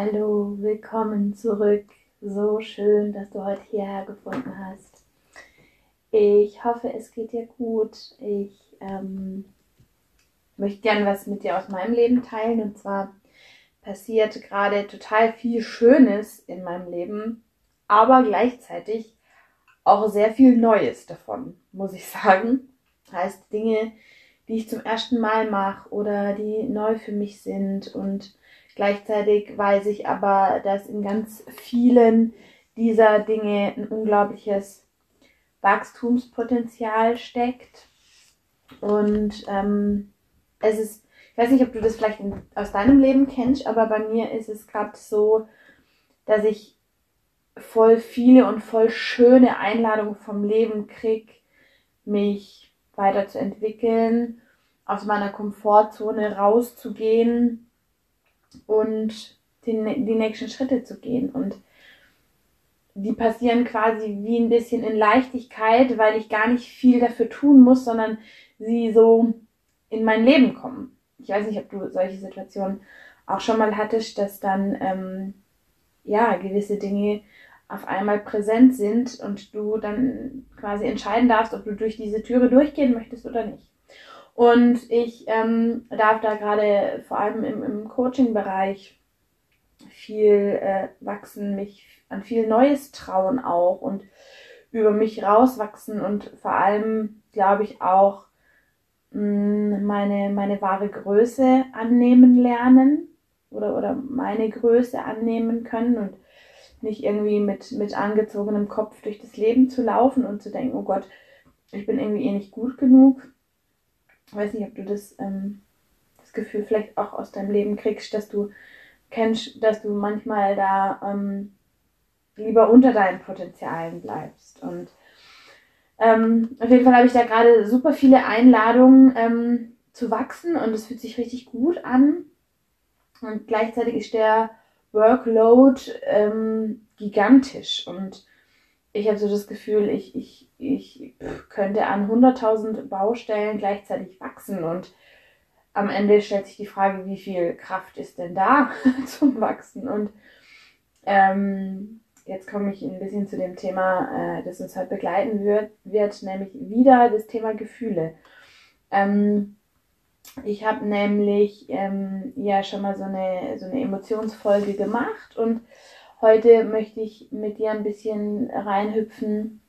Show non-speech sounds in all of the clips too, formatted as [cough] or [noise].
Hallo, willkommen zurück. So schön, dass du heute hierher gefunden hast. Ich hoffe, es geht dir gut. Ich ähm, möchte gerne was mit dir aus meinem Leben teilen. Und zwar passiert gerade total viel Schönes in meinem Leben, aber gleichzeitig auch sehr viel Neues davon, muss ich sagen. Heißt Dinge, die ich zum ersten Mal mache oder die neu für mich sind und Gleichzeitig weiß ich aber, dass in ganz vielen dieser Dinge ein unglaubliches Wachstumspotenzial steckt. Und ähm, es ist, ich weiß nicht, ob du das vielleicht in, aus deinem Leben kennst, aber bei mir ist es gerade so, dass ich voll viele und voll schöne Einladungen vom Leben krieg, mich weiterzuentwickeln, aus meiner Komfortzone rauszugehen und die, die nächsten Schritte zu gehen. Und die passieren quasi wie ein bisschen in Leichtigkeit, weil ich gar nicht viel dafür tun muss, sondern sie so in mein Leben kommen. Ich weiß nicht, ob du solche Situationen auch schon mal hattest, dass dann ähm, ja gewisse Dinge auf einmal präsent sind und du dann quasi entscheiden darfst, ob du durch diese Türe durchgehen möchtest oder nicht. Und ich ähm, darf da gerade vor allem im, im Coaching-Bereich viel äh, wachsen, mich an viel Neues trauen auch und über mich rauswachsen und vor allem, glaube ich, auch mh, mm, meine, meine wahre Größe annehmen lernen oder, oder meine Größe annehmen können und nicht irgendwie mit, mit angezogenem Kopf durch das Leben zu laufen und zu denken, oh Gott, ich bin irgendwie eh nicht gut genug, weiß nicht, ob du das, ähm, das Gefühl vielleicht auch aus deinem Leben kriegst, dass du kennst, dass du manchmal da ähm, lieber unter deinen Potenzialen bleibst. Und ähm, auf jeden Fall habe ich da gerade super viele Einladungen ähm, zu wachsen und es fühlt sich richtig gut an. Und gleichzeitig ist der Workload ähm, gigantisch und ich habe so das Gefühl, ich, ich, ich könnte an 100.000 Baustellen gleichzeitig wachsen und am Ende stellt sich die Frage, wie viel Kraft ist denn da [laughs] zum Wachsen? Und ähm, jetzt komme ich ein bisschen zu dem Thema, äh, das uns heute begleiten wird, wird nämlich wieder das Thema Gefühle. Ähm, ich habe nämlich ähm, ja schon mal so eine, so eine Emotionsfolge gemacht und Heute möchte ich mit dir ein bisschen reinhüpfen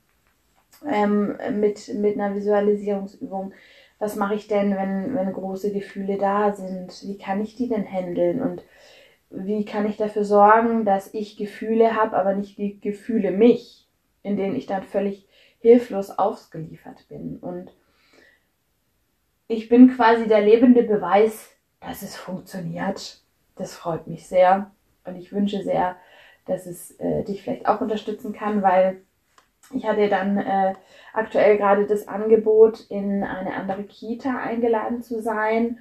ähm, mit, mit einer Visualisierungsübung. Was mache ich denn, wenn, wenn große Gefühle da sind? Wie kann ich die denn handeln? Und wie kann ich dafür sorgen, dass ich Gefühle habe, aber nicht die Gefühle mich, in denen ich dann völlig hilflos ausgeliefert bin? Und ich bin quasi der lebende Beweis, dass es funktioniert. Das freut mich sehr. Und ich wünsche sehr, dass es äh, dich vielleicht auch unterstützen kann, weil ich hatte dann äh, aktuell gerade das Angebot, in eine andere Kita eingeladen zu sein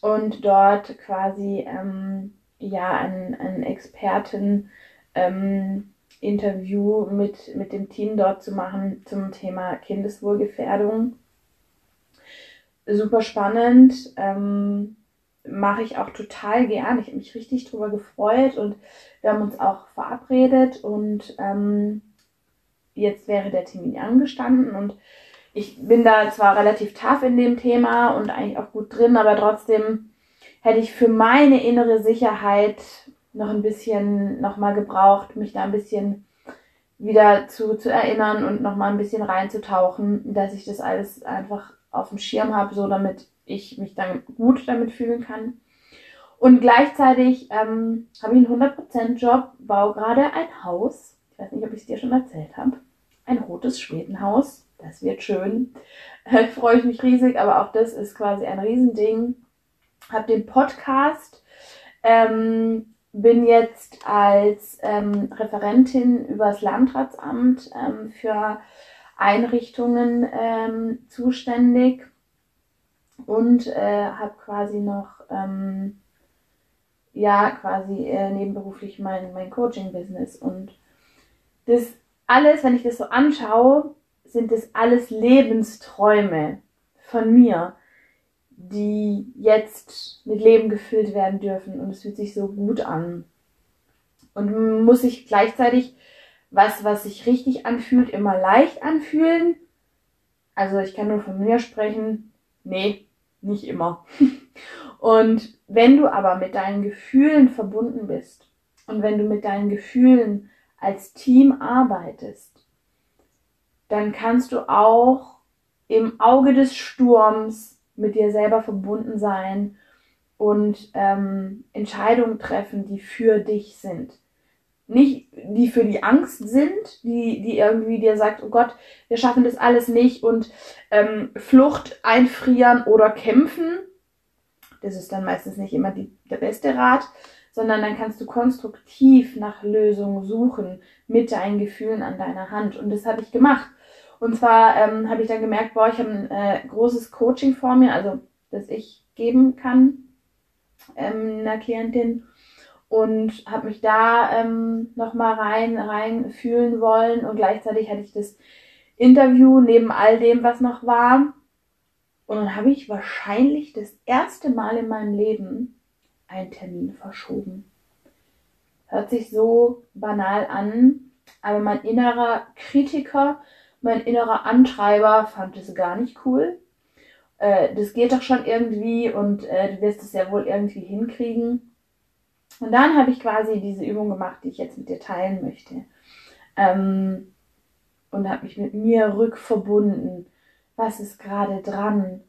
und dort quasi ähm, ja ein, ein Experten ähm, mit, mit dem Team dort zu machen zum Thema Kindeswohlgefährdung. Super spannend. Ähm, mache ich auch total gern. Ich habe mich richtig drüber gefreut und wir haben uns auch verabredet und ähm, jetzt wäre der Termin angestanden und ich bin da zwar relativ tough in dem Thema und eigentlich auch gut drin, aber trotzdem hätte ich für meine innere Sicherheit noch ein bisschen nochmal gebraucht, mich da ein bisschen wieder zu, zu erinnern und nochmal ein bisschen reinzutauchen, dass ich das alles einfach auf dem Schirm habe, so damit ich mich dann gut damit fühlen kann. Und gleichzeitig ähm, habe ich einen 100% Job, baue gerade ein Haus. Ich weiß nicht, ob ich es dir schon erzählt habe. Ein rotes Schwedenhaus. Das wird schön. [laughs] Freue ich mich riesig, aber auch das ist quasi ein Riesending. Hab den Podcast, ähm, bin jetzt als ähm, Referentin übers Landratsamt ähm, für Einrichtungen ähm, zuständig und äh, habe quasi noch ähm, ja quasi äh, nebenberuflich mein, mein Coaching-Business und das alles, wenn ich das so anschaue, sind das alles Lebensträume von mir, die jetzt mit Leben gefüllt werden dürfen und es fühlt sich so gut an. Und muss ich gleichzeitig was, was sich richtig anfühlt, immer leicht anfühlen? Also ich kann nur von mir sprechen. Nee, nicht immer. [laughs] und wenn du aber mit deinen Gefühlen verbunden bist und wenn du mit deinen Gefühlen als Team arbeitest, dann kannst du auch im Auge des Sturms mit dir selber verbunden sein und ähm, Entscheidungen treffen, die für dich sind. Nicht die für die Angst sind, die, die irgendwie dir sagt, oh Gott, wir schaffen das alles nicht und ähm, Flucht, einfrieren oder kämpfen. Das ist dann meistens nicht immer die, der beste Rat, sondern dann kannst du konstruktiv nach Lösungen suchen mit deinen Gefühlen an deiner Hand. Und das habe ich gemacht. Und zwar ähm, habe ich dann gemerkt, boah, ich habe ein äh, großes Coaching vor mir, also das ich geben kann ähm, einer Klientin und habe mich da ähm, nochmal rein, rein fühlen wollen und gleichzeitig hatte ich das Interview neben all dem, was noch war. Und dann habe ich wahrscheinlich das erste Mal in meinem Leben einen Termin verschoben. Hört sich so banal an, aber mein innerer Kritiker mein innerer Antreiber fand es gar nicht cool. Äh, das geht doch schon irgendwie und äh, du wirst es ja wohl irgendwie hinkriegen. Und dann habe ich quasi diese Übung gemacht, die ich jetzt mit dir teilen möchte. Ähm, und habe mich mit mir rückverbunden. Was ist gerade dran?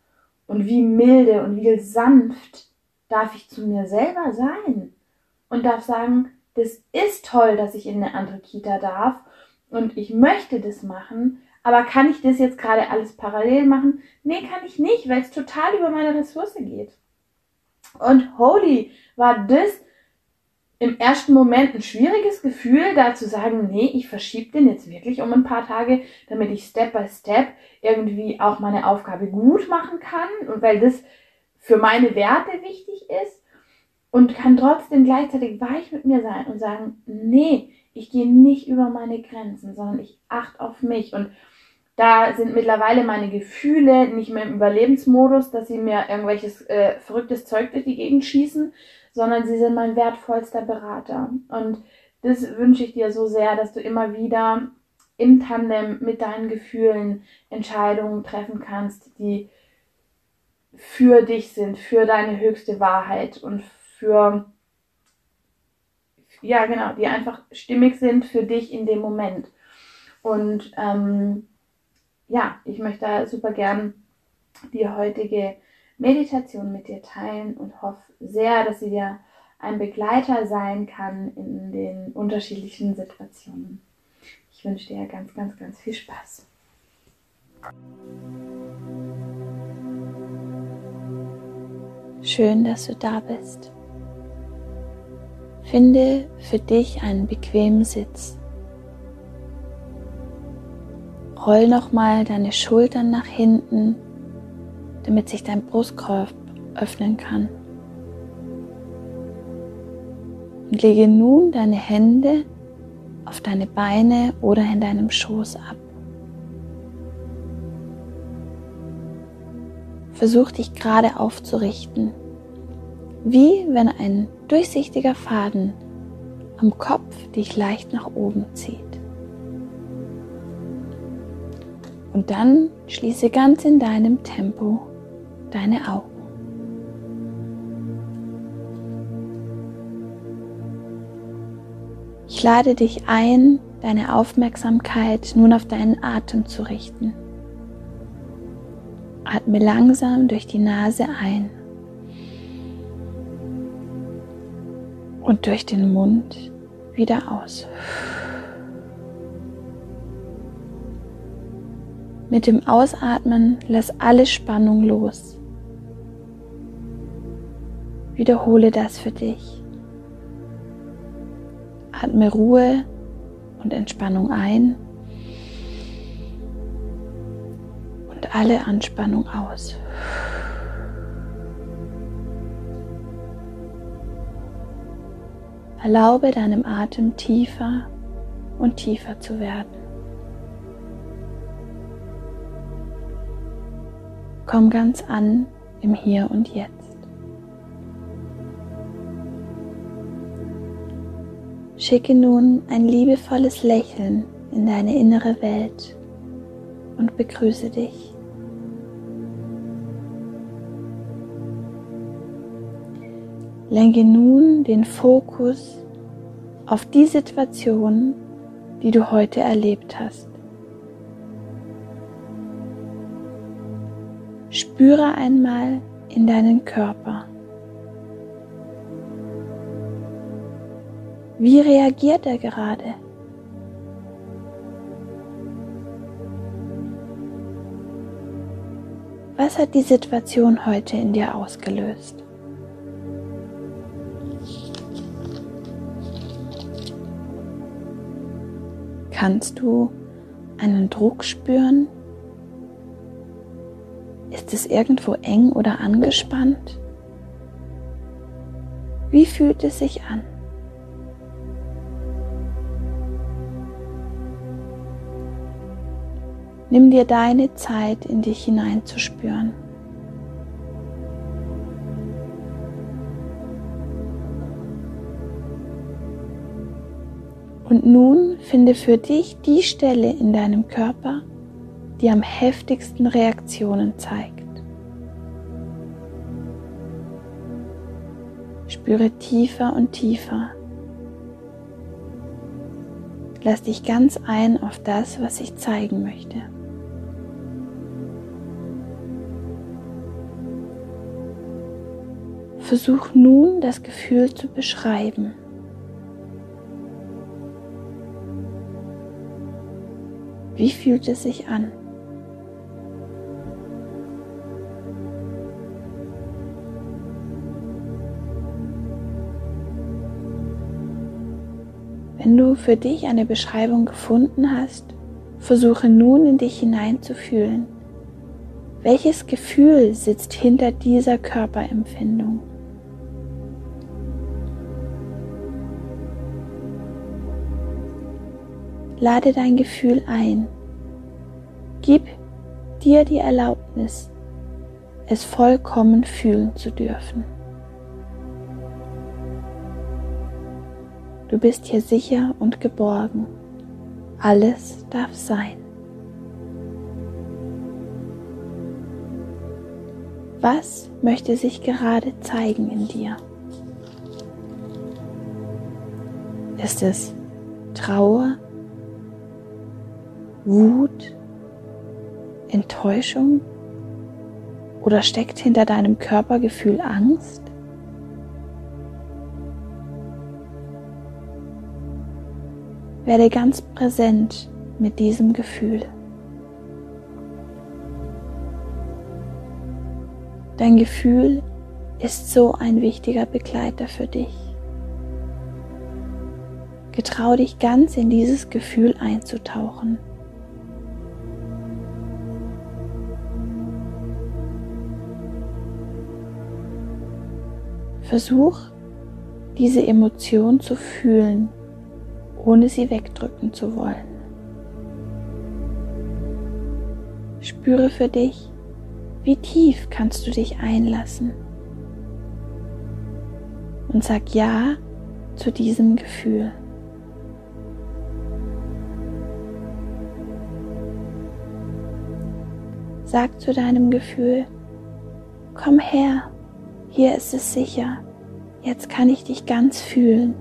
Und wie milde und wie sanft darf ich zu mir selber sein? Und darf sagen, das ist toll, dass ich in eine andere Kita darf und ich möchte das machen, aber kann ich das jetzt gerade alles parallel machen? Nee, kann ich nicht, weil es total über meine Ressource geht. Und holy, war das im ersten Moment ein schwieriges Gefühl, da zu sagen, nee, ich verschiebe den jetzt wirklich um ein paar Tage, damit ich Step by Step irgendwie auch meine Aufgabe gut machen kann und weil das für meine Werte wichtig ist und kann trotzdem gleichzeitig weich mit mir sein und sagen, nee, ich gehe nicht über meine Grenzen, sondern ich achte auf mich und da sind mittlerweile meine Gefühle nicht mehr im Überlebensmodus, dass sie mir irgendwelches äh, verrücktes Zeug durch die Gegend schießen, sondern sie sind mein wertvollster Berater. Und das wünsche ich dir so sehr, dass du immer wieder im Tandem mit deinen Gefühlen Entscheidungen treffen kannst, die für dich sind, für deine höchste Wahrheit und für, ja genau, die einfach stimmig sind für dich in dem Moment. Und ähm, ja, ich möchte super gern die heutige Meditation mit dir teilen und hoffe sehr, dass sie dir ein Begleiter sein kann in den unterschiedlichen Situationen. Ich wünsche dir ganz, ganz, ganz viel Spaß. Schön, dass du da bist. Finde für dich einen bequemen Sitz. Roll nochmal deine Schultern nach hinten, damit sich dein Brustkorb öffnen kann. Und lege nun deine Hände auf deine Beine oder in deinem Schoß ab. Versuch dich gerade aufzurichten, wie wenn ein durchsichtiger Faden am Kopf dich leicht nach oben zieht. Und dann schließe ganz in deinem Tempo deine Augen. Ich lade dich ein, deine Aufmerksamkeit nun auf deinen Atem zu richten. Atme langsam durch die Nase ein und durch den Mund wieder aus. Mit dem Ausatmen lass alle Spannung los. Wiederhole das für dich. Atme Ruhe und Entspannung ein alle Anspannung aus. Erlaube deinem Atem tiefer und tiefer zu werden. Komm ganz an im Hier und Jetzt. Schicke nun ein liebevolles Lächeln in deine innere Welt und begrüße dich. Lenke nun den Fokus auf die Situation, die du heute erlebt hast. Spüre einmal in deinen Körper. Wie reagiert er gerade? Was hat die Situation heute in dir ausgelöst? Kannst du einen Druck spüren? Ist es irgendwo eng oder angespannt? Wie fühlt es sich an? Nimm dir deine Zeit, in dich hineinzuspüren. Und nun finde für dich die Stelle in deinem Körper, die am heftigsten Reaktionen zeigt. Spüre tiefer und tiefer Lass dich ganz ein auf das, was ich zeigen möchte. Versuch nun das Gefühl zu beschreiben. Wie fühlt es sich an? Wenn du für dich eine Beschreibung gefunden hast, versuche nun in dich hineinzufühlen. Welches Gefühl sitzt hinter dieser Körperempfindung? Lade dein Gefühl ein. Gib dir die Erlaubnis, es vollkommen fühlen zu dürfen. Du bist hier sicher und geborgen. Alles darf sein. Was möchte sich gerade zeigen in dir? Ist es Trauer, Wut, Enttäuschung oder steckt hinter deinem Körpergefühl Angst? Werde ganz präsent mit diesem Gefühl. Dein Gefühl ist so ein wichtiger Begleiter für dich. Getrau dich ganz in dieses Gefühl einzutauchen. Versuch, diese Emotion zu fühlen ohne sie wegdrücken zu wollen. Spüre für dich, wie tief kannst du dich einlassen und sag Ja zu diesem Gefühl. Sag zu deinem Gefühl, komm her, hier ist es sicher, jetzt kann ich dich ganz fühlen.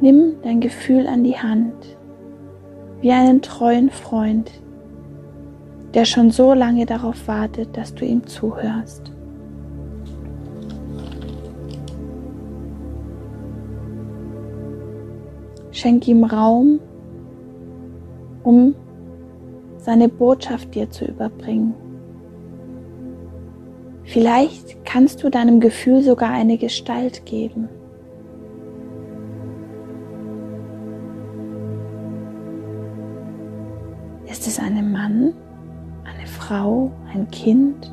Nimm dein Gefühl an die Hand, wie einen treuen Freund, der schon so lange darauf wartet, dass du ihm zuhörst. Schenk ihm Raum um seine Botschaft dir zu überbringen. Vielleicht kannst du deinem Gefühl sogar eine Gestalt geben. Ist es ein Mann, eine Frau, ein Kind,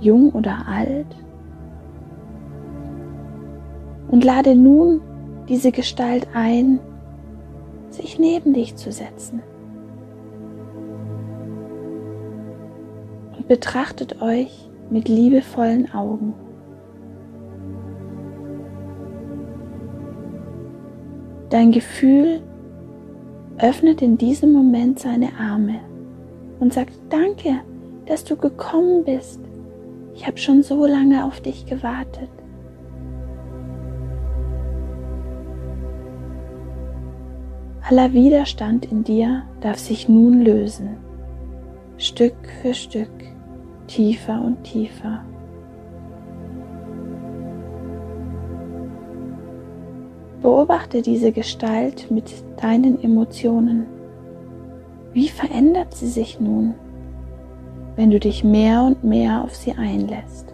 jung oder alt? Und lade nun diese Gestalt ein, sich neben dich zu setzen. Und betrachtet euch mit liebevollen Augen. Dein Gefühl öffnet in diesem Moment seine Arme und sagt, danke, dass du gekommen bist. Ich habe schon so lange auf dich gewartet. Aller Widerstand in dir darf sich nun lösen, Stück für Stück tiefer und tiefer. Beobachte diese Gestalt mit deinen Emotionen. Wie verändert sie sich nun, wenn du dich mehr und mehr auf sie einlässt?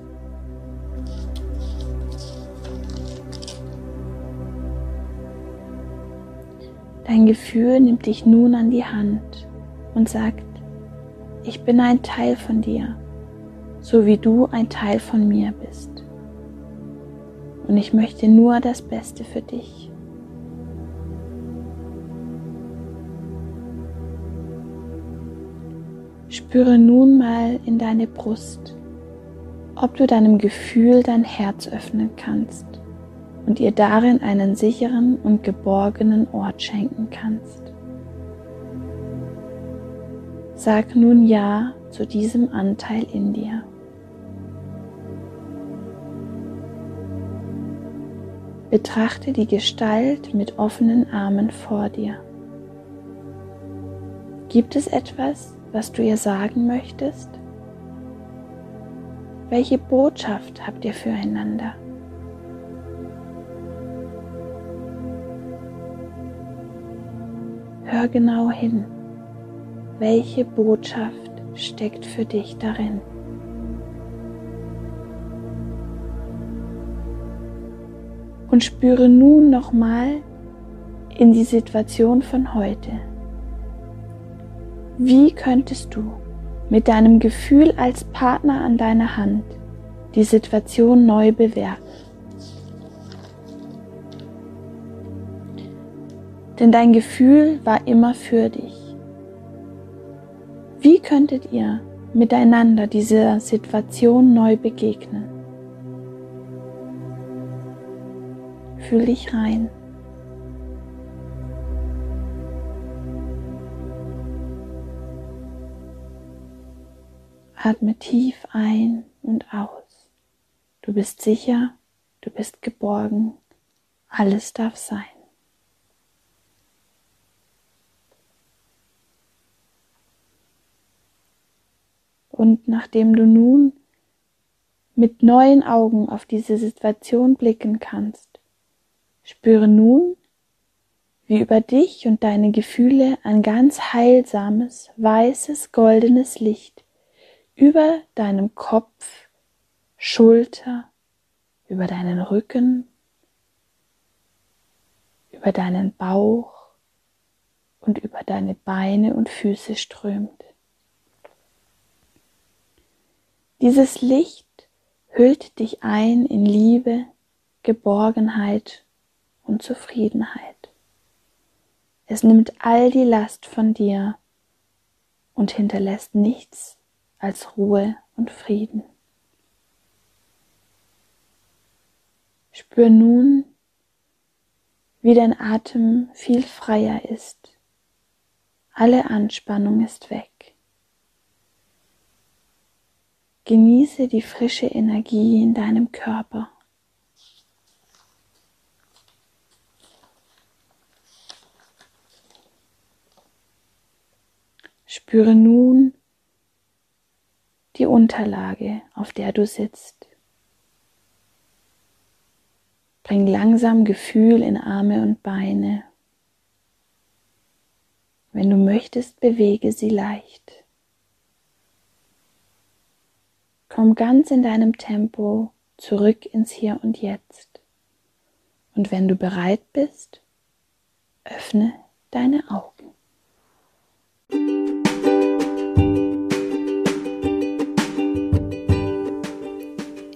Dein Gefühl nimmt dich nun an die Hand und sagt, ich bin ein Teil von dir so wie du ein Teil von mir bist. Und ich möchte nur das Beste für dich. Spüre nun mal in deine Brust, ob du deinem Gefühl dein Herz öffnen kannst und ihr darin einen sicheren und geborgenen Ort schenken kannst. Sag nun Ja zu diesem Anteil in dir. Betrachte die Gestalt mit offenen Armen vor dir. Gibt es etwas, was du ihr sagen möchtest? Welche Botschaft habt ihr füreinander? Hör genau hin. Welche Botschaft steckt für dich darin? Und spüre nun nochmal in die Situation von heute. Wie könntest du mit deinem Gefühl als Partner an deiner Hand die Situation neu bewerten? Denn dein Gefühl war immer für dich. Wie könntet ihr miteinander dieser Situation neu begegnen? Fühl dich rein. Atme tief ein und aus. Du bist sicher, du bist geborgen, alles darf sein. Und nachdem du nun mit neuen Augen auf diese Situation blicken kannst, Spüre nun, wie über dich und deine Gefühle ein ganz heilsames, weißes, goldenes Licht über deinem Kopf, Schulter, über deinen Rücken, über deinen Bauch und über deine Beine und Füße strömt. Dieses Licht hüllt dich ein in Liebe, Geborgenheit und Zufriedenheit. Es nimmt all die Last von dir und hinterlässt nichts als Ruhe und Frieden. Spür nun, wie dein Atem viel freier ist. Alle Anspannung ist weg. Genieße die frische Energie in deinem Körper. Spüre nun die Unterlage, auf der du sitzt. Bring langsam Gefühl in Arme und Beine Wenn du möchtest, bewege sie leicht. Komm ganz in deinem Tempo zurück ins Hier und Jetzt. Und wenn du bereit bist, öffne deine Augen.